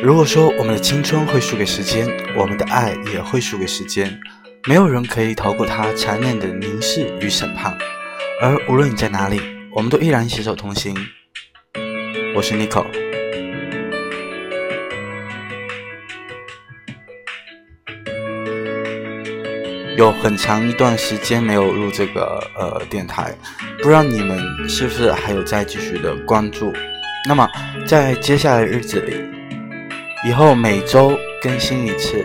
如果说我们的青春会输给时间，我们的爱也会输给时间，没有人可以逃过他残忍的凝视与审判。而无论你在哪里，我们都依然携手同行。我是 Nico。有很长一段时间没有录这个呃电台，不知道你们是不是还有在继续的关注？那么在接下来的日子里，以后每周更新一次。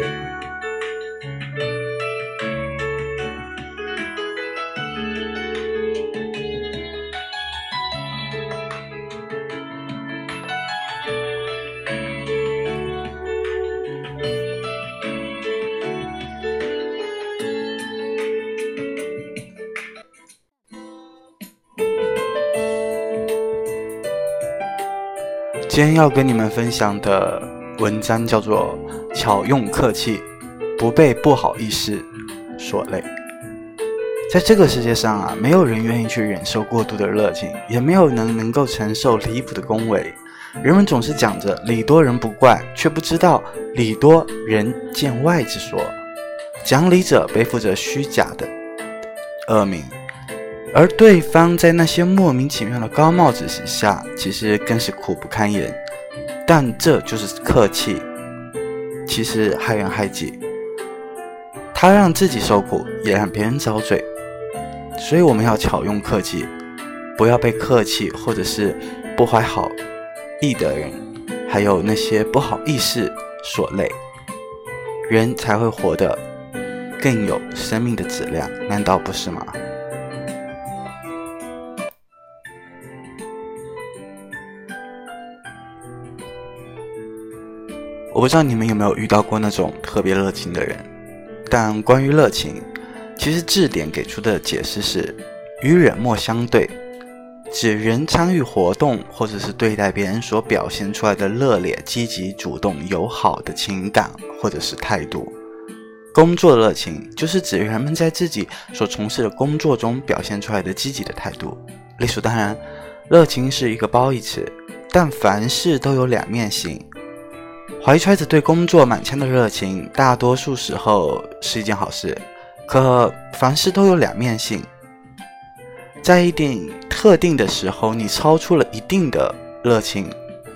今天要跟你们分享的文章叫做“巧用客气，不被不好意思所累”。在这个世界上啊，没有人愿意去忍受过度的热情，也没有人能够承受离谱的恭维。人们总是讲着“礼多人不怪”，却不知道“礼多人见外”之说。讲理者背负着虚假的恶名。而对方在那些莫名其妙的高帽子下，其实更是苦不堪言。但这就是客气，其实害人害己。他让自己受苦，也让别人遭罪。所以我们要巧用客气，不要被客气或者是不怀好意的人，还有那些不好意思所累，人才会活得更有生命的质量，难道不是吗？不知道你们有没有遇到过那种特别热情的人，但关于热情，其实字典给出的解释是与冷漠相对，指人参与活动或者是对待别人所表现出来的热烈、积极、主动、友好的情感或者是态度。工作热情就是指人们在自己所从事的工作中表现出来的积极的态度。理所当然，热情是一个褒义词，但凡事都有两面性。怀揣着对工作满腔的热情，大多数时候是一件好事。可凡事都有两面性，在一定特定的时候，你超出了一定的热情，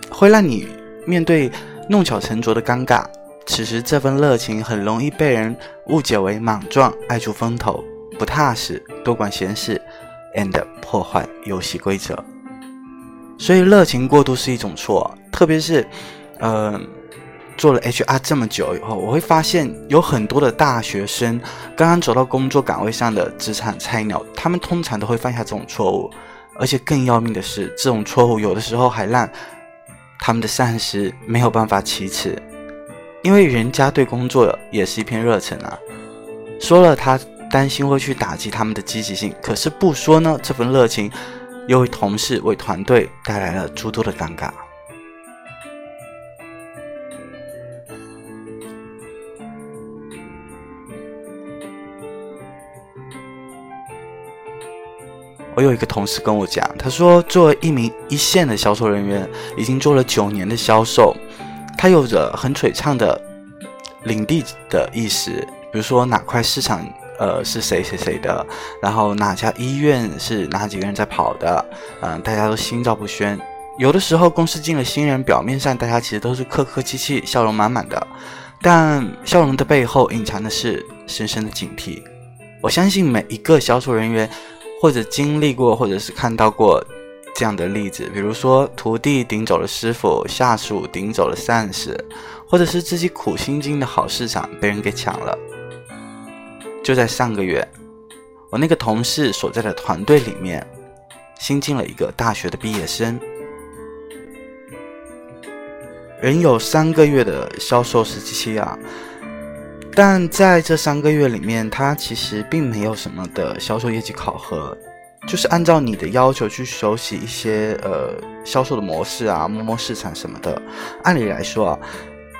会让你面对弄巧成拙的尴尬。此时，这份热情很容易被人误解为莽撞、爱出风头、不踏实、多管闲事，and 破坏游戏规则。所以，热情过度是一种错，特别是，嗯。做了 HR 这么久以后，我会发现有很多的大学生刚刚走到工作岗位上的职场菜鸟，他们通常都会犯下这种错误，而且更要命的是，这种错误有的时候还让他们的上司没有办法启齿，因为人家对工作也是一片热忱啊。说了他担心会去打击他们的积极性，可是不说呢，这份热情又为同事为团队带来了诸多的尴尬。我有一个同事跟我讲，他说，作为一名一线的销售人员，已经做了九年的销售，他有着很璀璨的领地的意识，比如说哪块市场，呃，是谁谁谁的，然后哪家医院是哪几个人在跑的，嗯，大家都心照不宣。有的时候公司进了新人，表面上大家其实都是客客气气、笑容满满的，但笑容的背后隐藏的是深深的警惕。我相信每一个销售人员。或者经历过，或者是看到过这样的例子，比如说徒弟顶走了师傅，下属顶走了上司，或者是自己苦心经营的好市场被人给抢了。就在上个月，我那个同事所在的团队里面新进了一个大学的毕业生，仍有三个月的销售时期啊。但在这三个月里面，他其实并没有什么的销售业绩考核，就是按照你的要求去熟悉一些呃销售的模式啊，摸摸市场什么的。按理来说啊，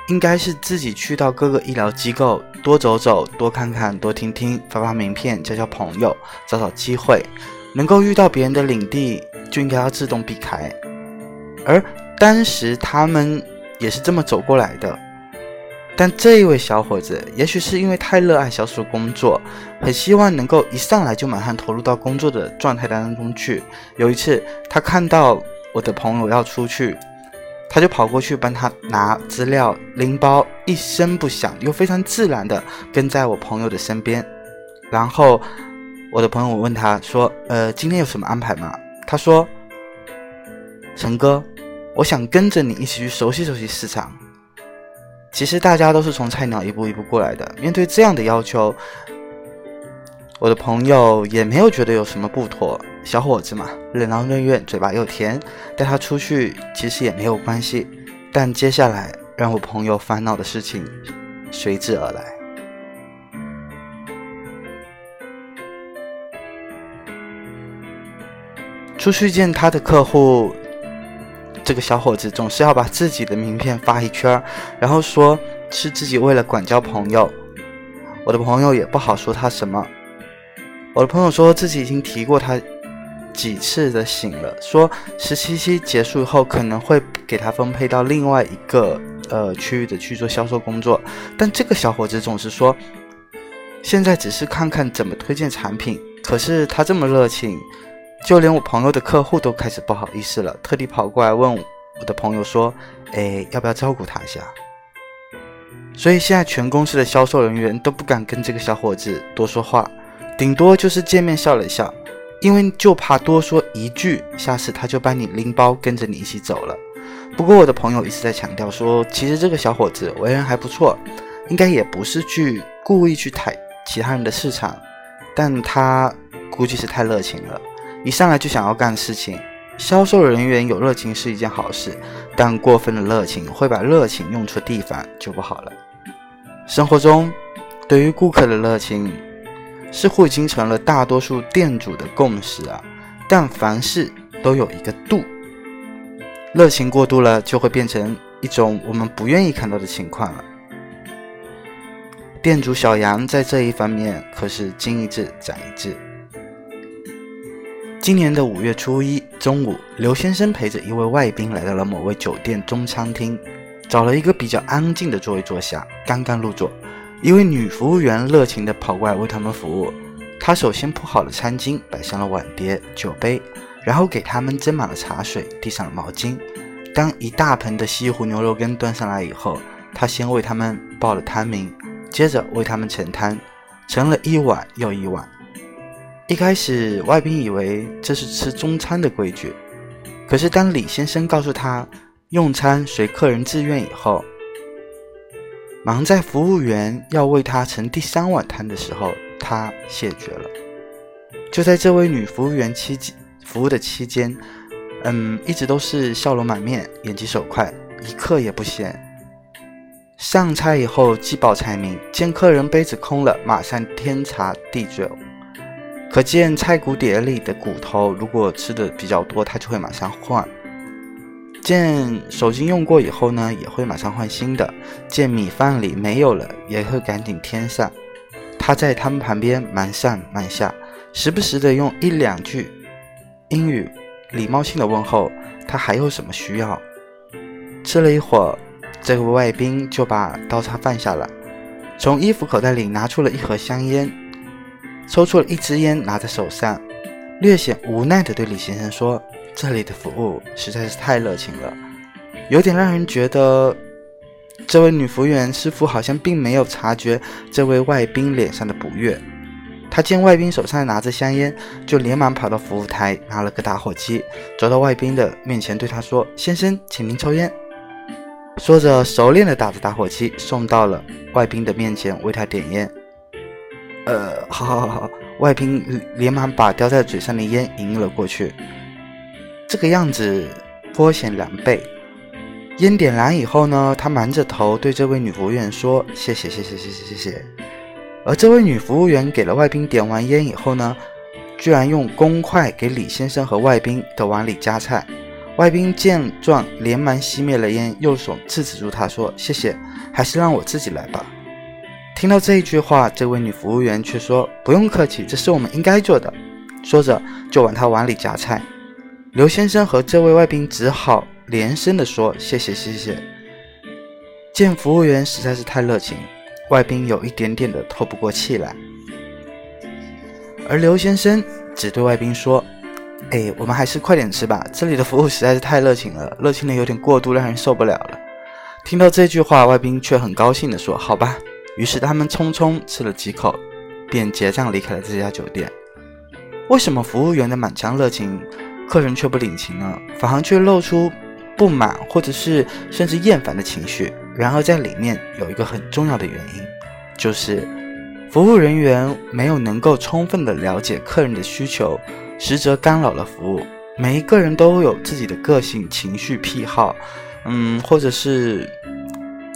应该是自己去到各个医疗机构多走走、多看看、多听听、发发名片、交交朋友、找找机会，能够遇到别人的领地就应该要自动避开。而当时他们也是这么走过来的。但这一位小伙子，也许是因为太热爱销售工作，很希望能够一上来就马上投入到工作的状态当中去。有一次，他看到我的朋友要出去，他就跑过去帮他拿资料、拎包，一声不响又非常自然的跟在我朋友的身边。然后，我的朋友问他说：“呃，今天有什么安排吗？”他说：“陈哥，我想跟着你一起去熟悉熟悉市场。”其实大家都是从菜鸟一步一步过来的，面对这样的要求，我的朋友也没有觉得有什么不妥。小伙子嘛，任劳任怨，嘴巴又甜，带他出去其实也没有关系。但接下来让我朋友烦恼的事情随之而来。出去见他的客户。这个小伙子总是要把自己的名片发一圈，然后说是自己为了管交朋友。我的朋友也不好说他什么。我的朋友说自己已经提过他几次的醒了，说实习期结束后可能会给他分配到另外一个呃区域的去做销售工作。但这个小伙子总是说，现在只是看看怎么推荐产品。可是他这么热情。就连我朋友的客户都开始不好意思了，特地跑过来问我的朋友说：“哎，要不要照顾他一下？”所以现在全公司的销售人员都不敢跟这个小伙子多说话，顶多就是见面笑了一笑，因为就怕多说一句，下次他就帮你拎包跟着你一起走了。不过我的朋友一直在强调说，其实这个小伙子为人还不错，应该也不是去故意去抬其他人的市场，但他估计是太热情了。一上来就想要干事情，销售人员有热情是一件好事，但过分的热情会把热情用错地方就不好了。生活中，对于顾客的热情，似乎已经成了大多数店主的共识啊。但凡事都有一个度，热情过度了，就会变成一种我们不愿意看到的情况了。店主小杨在这一方面可是精一智长一智。今年的五月初一中午，刘先生陪着一位外宾来到了某位酒店中餐厅，找了一个比较安静的座位坐下。刚刚入座，一位女服务员热情地跑过来为他们服务。她首先铺好了餐巾，摆上了碗碟、酒杯，然后给他们斟满了茶水，递上了毛巾。当一大盆的西湖牛肉羹端上来以后，她先为他们报了汤名，接着为他们盛汤，盛了一碗又一碗。一开始，外宾以为这是吃中餐的规矩，可是当李先生告诉他用餐随客人自愿以后，忙在服务员要为他盛第三碗汤的时候，他谢绝了。就在这位女服务员期间服务的期间，嗯，一直都是笑容满面，眼疾手快，一刻也不闲。上菜以后，既报菜名，见客人杯子空了，马上添茶递酒。可见菜骨碟里的骨头，如果吃的比较多，他就会马上换。见手巾用过以后呢，也会马上换新的。见米饭里没有了，也会赶紧添上。他在他们旁边忙上忙下，时不时的用一两句英语礼貌性的问候他还有什么需要。吃了一会儿，这位外宾就把刀叉放下了，从衣服口袋里拿出了一盒香烟。抽出了一支烟，拿在手上，略显无奈地对李先生说：“这里的服务实在是太热情了，有点让人觉得，这位女服务员师傅好像并没有察觉这位外宾脸上的不悦。他见外宾手上拿着香烟，就连忙跑到服务台拿了个打火机，走到外宾的面前对他说：‘先生，请您抽烟。’说着，熟练地打着打火机，送到了外宾的面前为他点烟。”呃，好，好，好，好。外宾连忙把叼在嘴上的烟迎了过去，这个样子颇显狼狈。烟点燃以后呢，他瞒着头对这位女服务员说：“谢谢，谢谢，谢谢，谢谢。”而这位女服务员给了外宾点完烟以后呢，居然用公筷给李先生和外宾的碗里夹菜。外宾见状，连忙熄灭了烟，右手制止住他说：“谢谢，还是让我自己来吧。”听到这一句话，这位女服务员却说：“不用客气，这是我们应该做的。”说着就往他碗里夹菜。刘先生和这位外宾只好连声地说：“谢谢，谢谢。”见服务员实在是太热情，外宾有一点点的透不过气来。而刘先生只对外宾说：“哎，我们还是快点吃吧，这里的服务实在是太热情了，热情的有点过度，让人受不了了。”听到这句话，外宾却很高兴地说：“好吧。”于是他们匆匆吃了几口，便结账离开了这家酒店。为什么服务员的满腔热情，客人却不领情呢？反而却露出不满或者是甚至厌烦的情绪？然而在里面有一个很重要的原因，就是服务人员没有能够充分的了解客人的需求，实则干扰了服务。每一个人都有自己的个性、情绪、癖好，嗯，或者是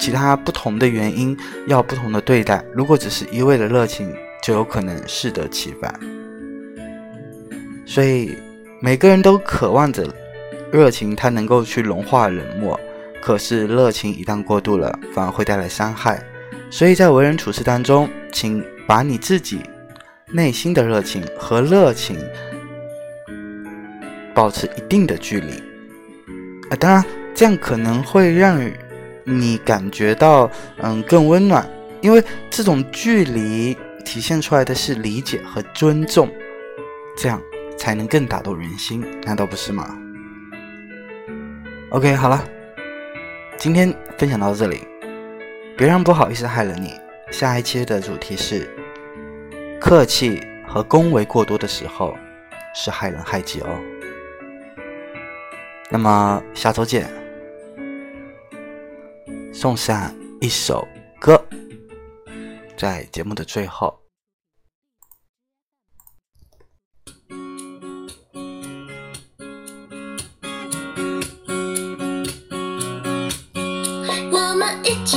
其他不同的原因要不同的对待。如果只是一味的热情，就有可能适得其反。所以每个人都渴望着热情，它能够去融化冷漠。可是热情一旦过度了，反而会带来伤害。所以在为人处事当中，请把你自己内心的热情和热情保持一定的距离。啊，当然这样可能会让你感觉到嗯更温暖，因为这种距离体现出来的是理解和尊重。这样。才能更打动人心，难道不是吗？OK，好了，今天分享到这里，别让不好意思害了你。下一期的主题是客气和恭维过多的时候是害人害己哦。那么下周见，送上一首歌，在节目的最后。我们一起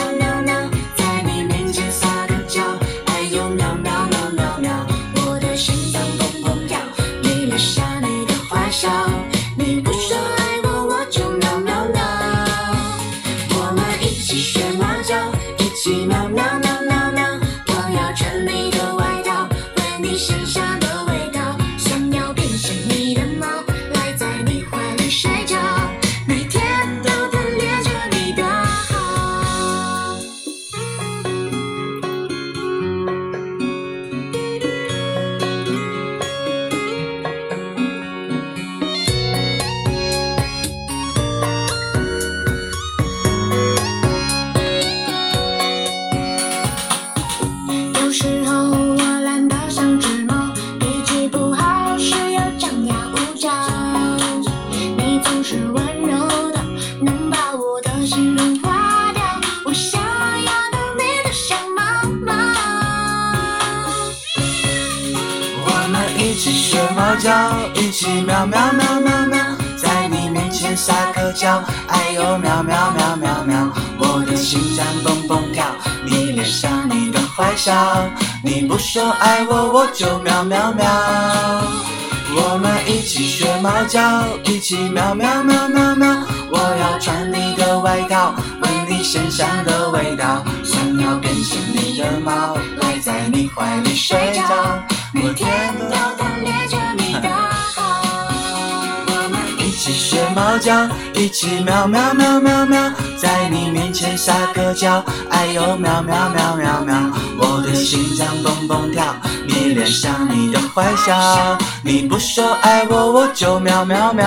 叫一起喵喵喵喵喵，在你面前撒个娇，哎呦喵喵喵喵喵，我的心脏蹦蹦跳，你脸上你的坏笑，你不说爱我我就喵喵喵。我们一起学猫叫，一起喵喵喵喵。喵，我要穿你的外套，闻你身上的味道，想要变成你的猫，赖在你怀里睡觉，每天都起学猫叫，一起喵喵喵喵喵，在你面前撒个娇，哎呦喵喵喵喵喵，我的心脏蹦蹦跳，迷恋上你的坏笑，你不说爱我我就喵喵喵。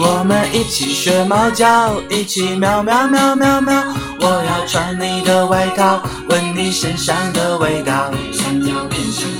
我们一起学猫叫，一起喵喵喵喵喵，我要穿你的外套，闻你身上的味道，想要变成。